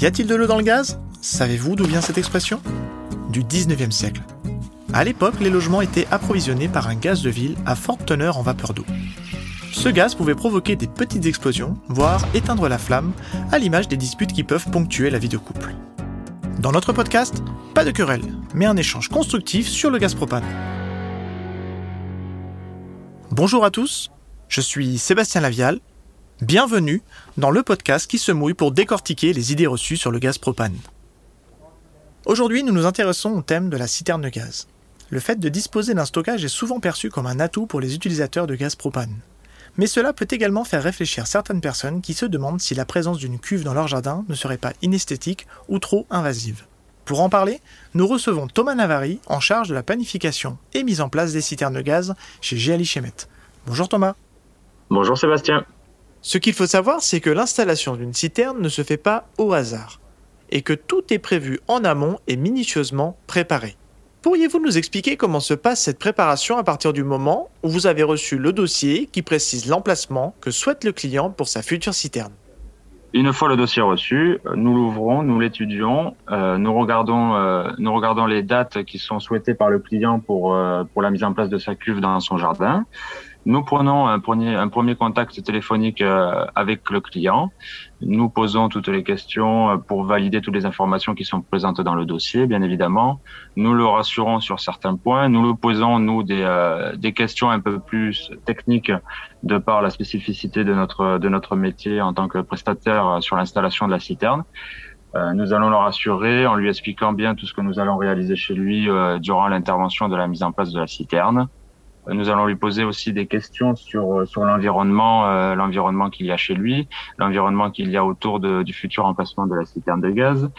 Y a-t-il de l'eau dans le gaz? Savez-vous d'où vient cette expression? Du 19e siècle. À l'époque, les logements étaient approvisionnés par un gaz de ville à forte teneur en vapeur d'eau. Ce gaz pouvait provoquer des petites explosions, voire éteindre la flamme, à l'image des disputes qui peuvent ponctuer la vie de couple. Dans notre podcast, pas de querelle, mais un échange constructif sur le gaz propane. Bonjour à tous, je suis Sébastien Lavial. Bienvenue dans le podcast qui se mouille pour décortiquer les idées reçues sur le gaz propane. Aujourd'hui, nous nous intéressons au thème de la citerne de gaz. Le fait de disposer d'un stockage est souvent perçu comme un atout pour les utilisateurs de gaz propane. Mais cela peut également faire réfléchir certaines personnes qui se demandent si la présence d'une cuve dans leur jardin ne serait pas inesthétique ou trop invasive. Pour en parler, nous recevons Thomas Navari en charge de la planification et mise en place des citernes de gaz chez GLI Chemet. Bonjour Thomas. Bonjour Sébastien. Ce qu'il faut savoir, c'est que l'installation d'une citerne ne se fait pas au hasard, et que tout est prévu en amont et minutieusement préparé. Pourriez-vous nous expliquer comment se passe cette préparation à partir du moment où vous avez reçu le dossier qui précise l'emplacement que souhaite le client pour sa future citerne? Une fois le dossier reçu, nous l'ouvrons, nous l'étudions, euh, nous regardons, euh, nous regardons les dates qui sont souhaitées par le client pour euh, pour la mise en place de sa cuve dans son jardin. Nous prenons un premier, un premier contact téléphonique euh, avec le client. Nous posons toutes les questions euh, pour valider toutes les informations qui sont présentes dans le dossier, bien évidemment. Nous le rassurons sur certains points. Nous lui posons, nous, des, euh, des questions un peu plus techniques de par la spécificité de notre, de notre métier en tant que prestataire sur l'installation de la citerne. nous allons le rassurer en lui expliquant bien tout ce que nous allons réaliser chez lui durant l'intervention de la mise en place de la citerne. Nous allons lui poser aussi des questions sur sur l'environnement, euh, l'environnement qu'il y a chez lui, l'environnement qu'il y a autour de, du futur emplacement de la citerne de gaz.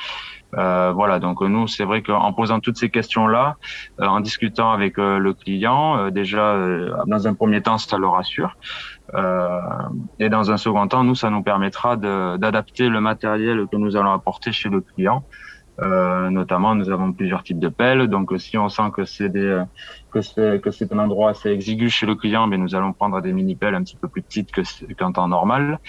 Euh, voilà, donc nous, c'est vrai qu'en posant toutes ces questions-là, euh, en discutant avec euh, le client, euh, déjà, dans un premier temps, ça le rassure. et dans un second temps, nous, ça nous permettra d'adapter le matériel que nous allons apporter chez le client euh, notamment, nous avons plusieurs types de pelles. Donc, si on sent que c'est des que c'est que c'est un endroit assez exigu chez le client, mais nous allons prendre des mini pelles un petit peu plus petites que qu'un temps normal.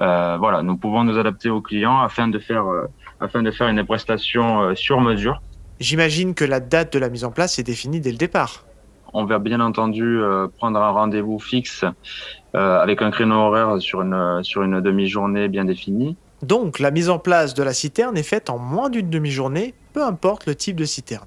Euh, voilà, nous pouvons nous adapter au client afin de faire euh, afin de faire une prestation euh, sur mesure. J'imagine que la date de la mise en place est définie dès le départ. On va bien entendu prendre un rendez-vous fixe avec un créneau horaire sur une sur une demi-journée bien définie. Donc la mise en place de la citerne est faite en moins d'une demi-journée, peu importe le type de citerne.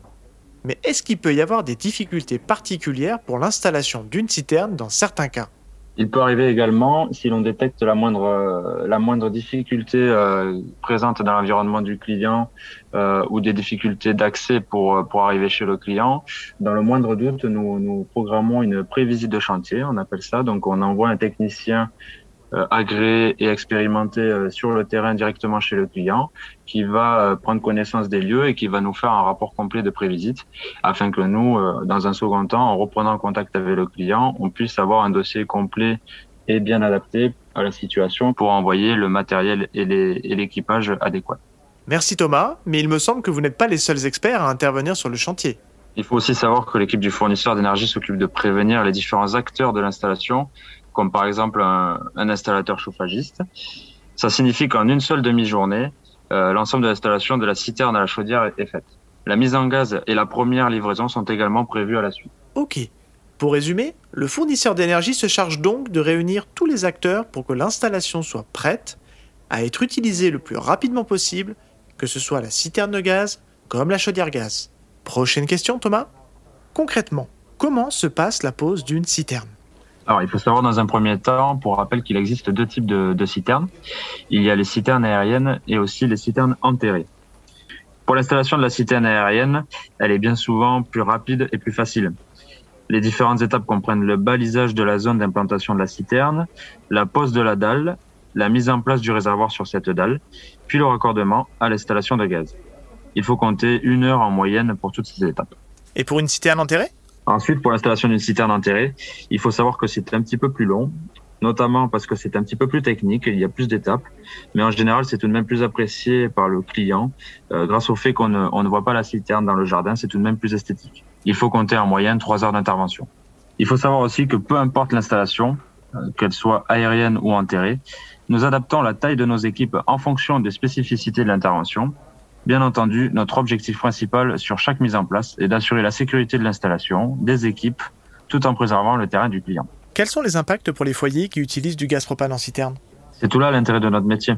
Mais est-ce qu'il peut y avoir des difficultés particulières pour l'installation d'une citerne dans certains cas? Il peut arriver également, si l'on détecte la moindre, difficulté euh, présente dans l'environnement du client euh, ou des difficultés d'accès pour, pour arriver chez le client, dans le moindre doute, nous, nous programmons une prévisite de chantier, on appelle ça. Donc on envoie un technicien agréé et expérimenté euh, sur le terrain directement chez le client, qui va euh, prendre connaissance des lieux et qui va nous faire un rapport complet de prévisite, afin que nous, dans un second temps, en reprenant contact avec le client, on puisse avoir un dossier complet et bien adapté à la situation pour envoyer le matériel et l'équipage adéquat. Merci Thomas, mais il me semble que vous n'êtes pas les seuls experts à intervenir sur le chantier. Il faut aussi savoir que l'équipe du fournisseur d'énergie s'occupe de prévenir les différents acteurs de l'installation comme par exemple un, installateur chauffagiste. Ça signifie qu'en une seule demi-journée, euh, l'ensemble de l'installation de la citerne à la chaudière est faite. La mise en gaz et la première livraison sont également prévues à la suite. Ok. Pour résumer, le fournisseur d'énergie se charge donc de réunir tous les acteurs pour que l'installation soit prête à être utilisée le plus rapidement possible, que ce soit la citerne de gaz comme la chaudière gaz. Prochaine question Thomas Concrètement, comment se passe la pose d'une citerne? Alors, il faut savoir dans un premier temps, pour rappel, qu'il existe deux types de, citernes. Il y a les citernes aériennes et aussi les citernes enterrées. Pour l'installation de la citerne aérienne, elle est bien souvent plus rapide et plus facile. Les différentes étapes comprennent le balisage de la zone d'implantation de la citerne, la pose de la dalle, la mise en place du réservoir sur cette dalle, puis le raccordement à l'installation de gaz. Il faut compter une heure en moyenne pour toutes ces étapes. Et pour une citerne enterrée? Ensuite, pour l'installation d'une citerne enterrée, il faut savoir que c'est un petit peu plus long, notamment parce que c'est un petit peu plus technique, il y a plus d'étapes, mais en général, c'est tout de même plus apprécié par le client euh, grâce au fait qu'on ne, on ne voit pas la citerne dans le jardin, c'est tout de même plus esthétique. Il faut compter en moyenne trois heures d'intervention. Il faut savoir aussi que peu importe l'installation, qu'elles soient aériennes ou enterrées. Nous adaptons la taille de nos équipes en fonction des spécificités de l'intervention. Bien entendu, notre objectif principal sur chaque mise en place est d'assurer la sécurité de l'installation, des équipes, tout en préservant le terrain du client. Quels sont les impacts pour les foyers qui utilisent du gaz propane en citerne? C'est tout là l'intérêt de notre métier.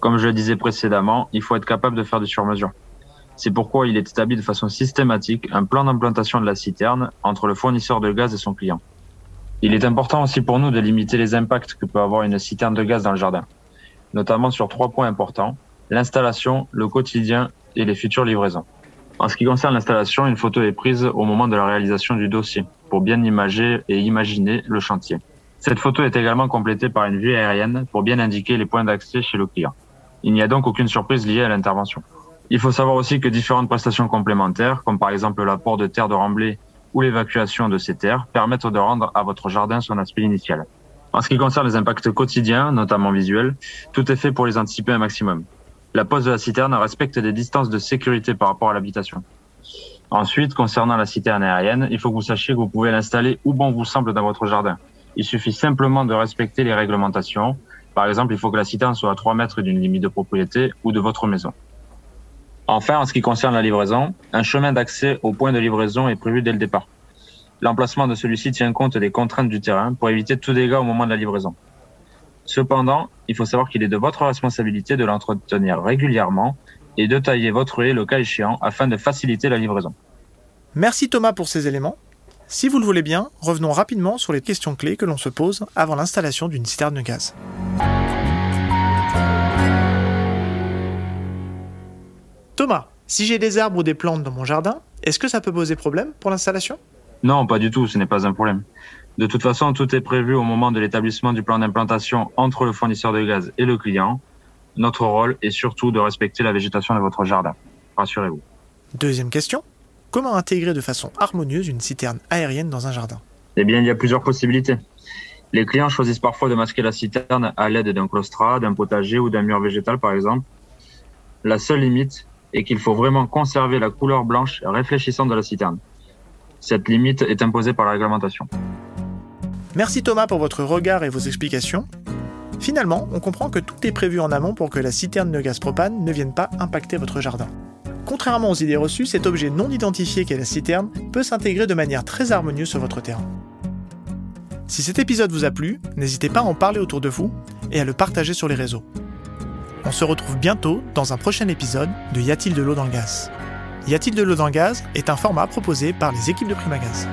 Comme je le disais précédemment, il faut être capable de faire des sur-mesures. C'est pourquoi il est établi de façon systématique un plan d'implantation de la citerne entre le fournisseur de gaz et son client. Il est important aussi pour nous de limiter les impacts que peut avoir une citerne de gaz dans le jardin, notamment sur trois points importants, l'installation, le quotidien et les futures livraisons. En ce qui concerne l'installation, une photo est prise au moment de la réalisation du dossier pour bien imager et imaginer le chantier. Cette photo est également complétée par une vue aérienne pour bien indiquer les points d'accès chez le client. Il n'y a donc aucune surprise liée à l'intervention. Il faut savoir aussi que différentes prestations complémentaires, comme par exemple l'apport de terre de remblai ou l'évacuation de ces terres, permettent de rendre à votre jardin son aspect initial. En ce qui concerne les impacts quotidiens, notamment visuels, tout est fait pour les anticiper un maximum. La pose de la citerne respecte des distances de sécurité par rapport à l'habitation. Ensuite, concernant la citerne aérienne, il faut que vous sachiez que vous pouvez l'installer où bon vous semble dans votre jardin. Il suffit simplement de respecter les réglementations. Par exemple, il faut que la citerne soit à 3 mètres d'une limite de propriété ou de votre maison. Enfin, en ce qui concerne la livraison, un chemin d'accès au point de livraison est prévu dès le départ. L'emplacement de celui-ci tient compte des contraintes du terrain pour éviter tout dégât au moment de la livraison. Cependant, il faut savoir qu'il est de votre responsabilité de l'entretenir régulièrement et de tailler votre haie le cas échéant afin de faciliter la livraison. Merci Thomas pour ces éléments. Si vous le voulez bien, revenons rapidement sur les questions clés que l'on se pose avant l'installation d'une citerne de gaz. Thomas, si j'ai des arbres ou des plantes dans mon jardin, est-ce que ça peut poser problème pour l'installation? Non, pas du tout, ce n'est pas un problème. De toute façon, tout est prévu au moment de l'établissement du plan d'implantation entre le fournisseur de gaz et le client. Notre rôle est surtout de respecter la végétation de votre jardin. Rassurez-vous. Deuxième question. Comment intégrer de façon harmonieuse une citerne aérienne dans un jardin? Eh bien, il y a plusieurs possibilités. Les clients choisissent parfois de masquer la citerne à l'aide d'un claustrat, d'un potager ou d'un mur végétal, par exemple. La seule limite et qu'il faut vraiment conserver la couleur blanche réfléchissante de la citerne. Cette limite est imposée par la réglementation. Merci Thomas pour votre regard et vos explications. Finalement, on comprend que tout est prévu en amont pour que la citerne de gaz propane ne vienne pas impacter votre jardin. Contrairement aux idées reçues, cet objet non identifié qu'est la citerne peut s'intégrer de manière très harmonieuse sur votre terrain. Si cet épisode vous a plu, n'hésitez pas à en parler autour de vous et à le partager sur les réseaux. On se retrouve bientôt dans un prochain épisode de Y a-t-il de l'eau dans le gaz? Y a-t-il de l'eau dans le gaz? est un format proposé par les équipes de Primagaz.